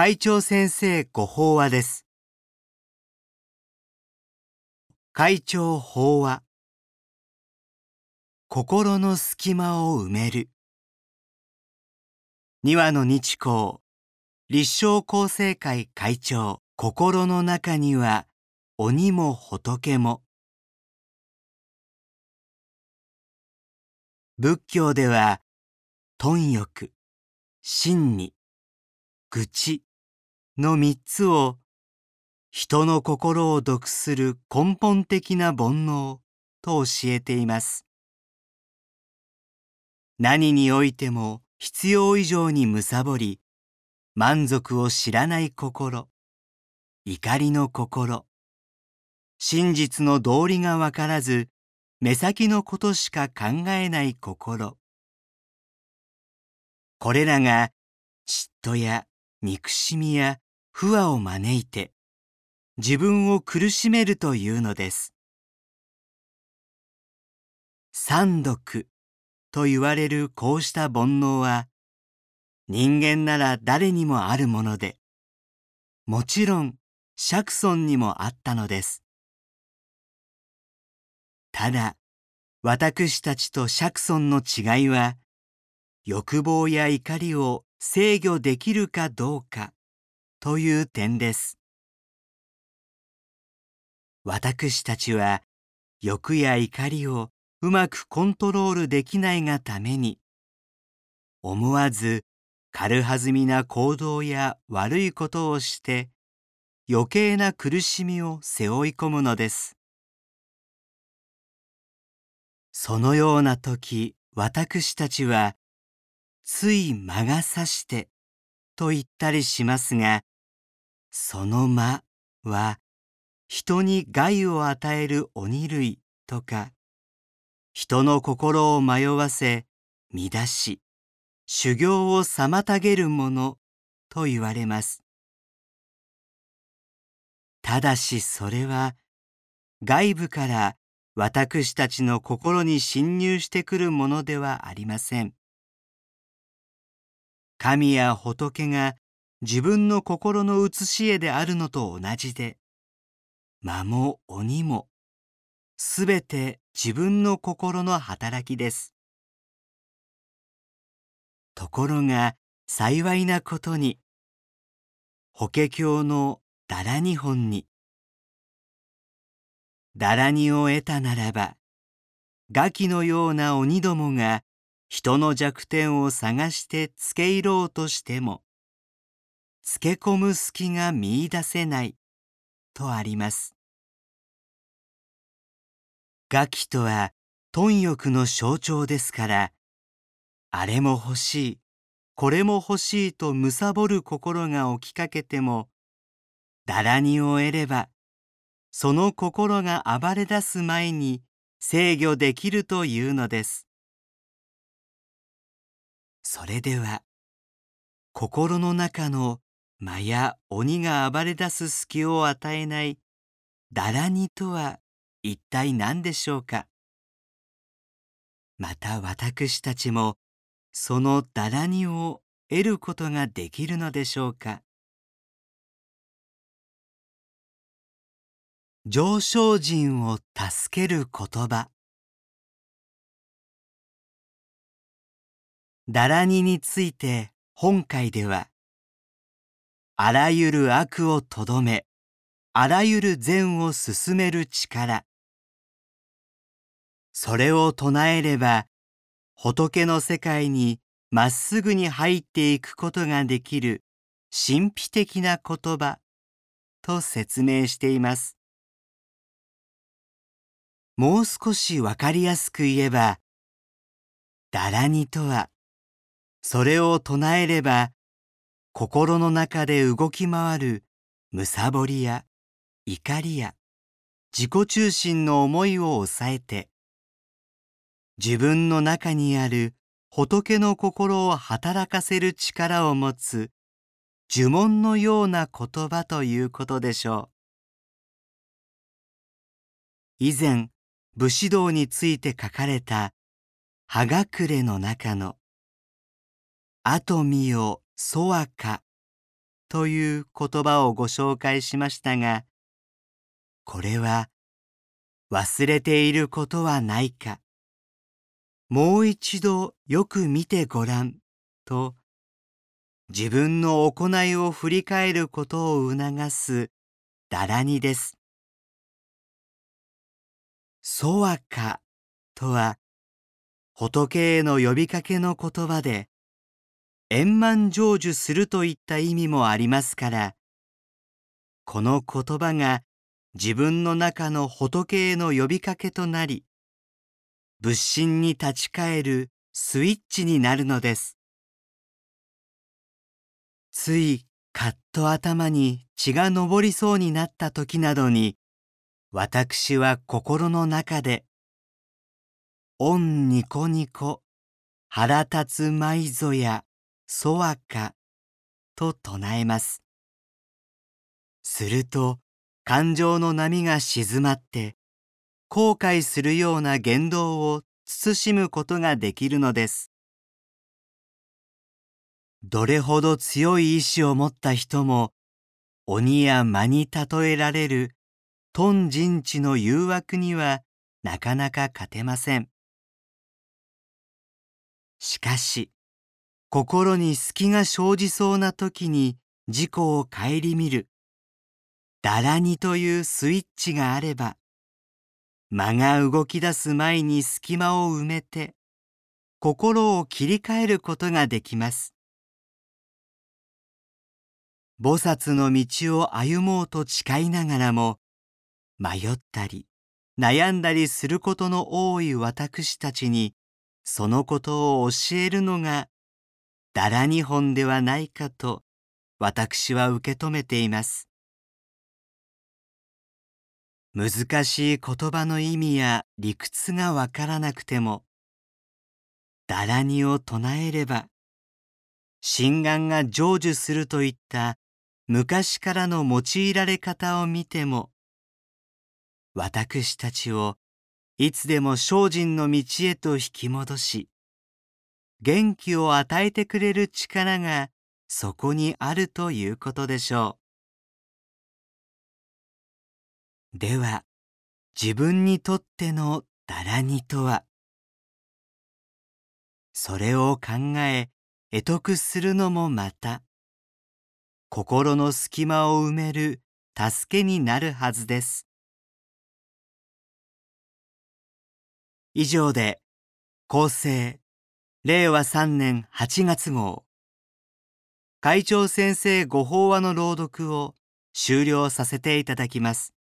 会長先生ご法話です。会長法話。心の隙間を埋める。二羽の日光。立正厚生会会長。心の中には鬼も仏も。仏教では貪欲真に愚痴。の三つを人の心を毒する根本的な煩悩と教えています。何においても必要以上に貪り、満足を知らない心、怒りの心、真実の道理がわからず、目先のことしか考えない心。これらが嫉妬や憎しみや不和を招いて自分を苦しめるというのです。三毒と言われるこうした煩悩は人間なら誰にもあるものでもちろん釈尊にもあったのです。ただ私たちと釈尊の違いは欲望や怒りを制御できるかどうかという点です。私たちは欲や怒りをうまくコントロールできないがために思わず軽はずみな行動や悪いことをして余計な苦しみを背負い込むのです。そのような時私たちはつい魔が差してと言ったりしますがその魔は人に害を与える鬼類とか人の心を迷わせ乱し修行を妨げるものと言われます。ただしそれは外部から私たちの心に侵入してくるものではありません。神や仏が自分の心の写し絵であるのと同じで魔も鬼もすべて自分の心の働きです。ところが幸いなことに法華経のダラニ本にダラニを得たならばガキのような鬼どもが人の弱点を探してつけ入ろうとしてもつけ込む隙が見出せないとあります。ガキとは貪欲の象徴ですからあれも欲しいこれも欲しいと貪る心が起きかけてもだらにを得ればその心が暴れ出す前に制御できるというのです。それでは心の中の魔や鬼が暴れ出す隙を与えないだらにとは一体何でしょうか？また私たちもそのだらにを得ることができるのでしょうか？上昇人を助ける言葉。だらにについて本会ではあらゆる悪をとどめあらゆる善を進める力。それを唱えれば仏の世界にまっすぐに入っていくことができる神秘的な言葉と説明しています。もう少しわかりやすく言えばだらにとはそれを唱えれば心の中で動き回る貪りや怒りや自己中心の思いを抑えて自分の中にある仏の心を働かせる力を持つ呪文のような言葉ということでしょう。以前武士道について書かれた「葉隠れ」の中の「あとみよそわか」という言葉をご紹介しましたが、これは忘れていることはないか、もう一度よく見てごらんと、自分の行いを振り返ることを促すだらにです。そわかとは、仏への呼びかけの言葉で、円満成就するといった意味もありますから、この言葉が自分の中の仏への呼びかけとなり、仏心に立ち返るスイッチになるのです。ついカッと頭に血が上りそうになった時などに、私は心の中で、オンニコニコ、腹立つ舞ぞや、そわか、と唱えます。すると、感情の波が静まって、後悔するような言動を慎むことができるのです。どれほど強い意志を持った人も、鬼や魔に例えられる頓人知の誘惑にはなかなか勝てません。しかし、心に隙が生じそうな時に自己を顧みるだらにというスイッチがあれば、間が動き出す前に隙間を埋めて、心を切り替えることができます。菩薩の道を歩もうと誓いながらも、迷ったり、悩んだりすることの多い私たちに、そのことを教えるのが、だら日本ではないかと、私は受け止めています。難しい言葉の意味や理屈がわからなくても、だらにを唱えれば、心眼が成就するといった昔からの用いられ方を見ても、私たちをいつでも精進の道へと引き戻し、元気を与えてくれる力がそこにあるということでしょう。では、自分にとってのだらにとは、それを考え、得得するのもまた、心の隙間を埋める助けになるはずです。以上で、厚生、令和3年8月号、会長先生ご法話の朗読を終了させていただきます。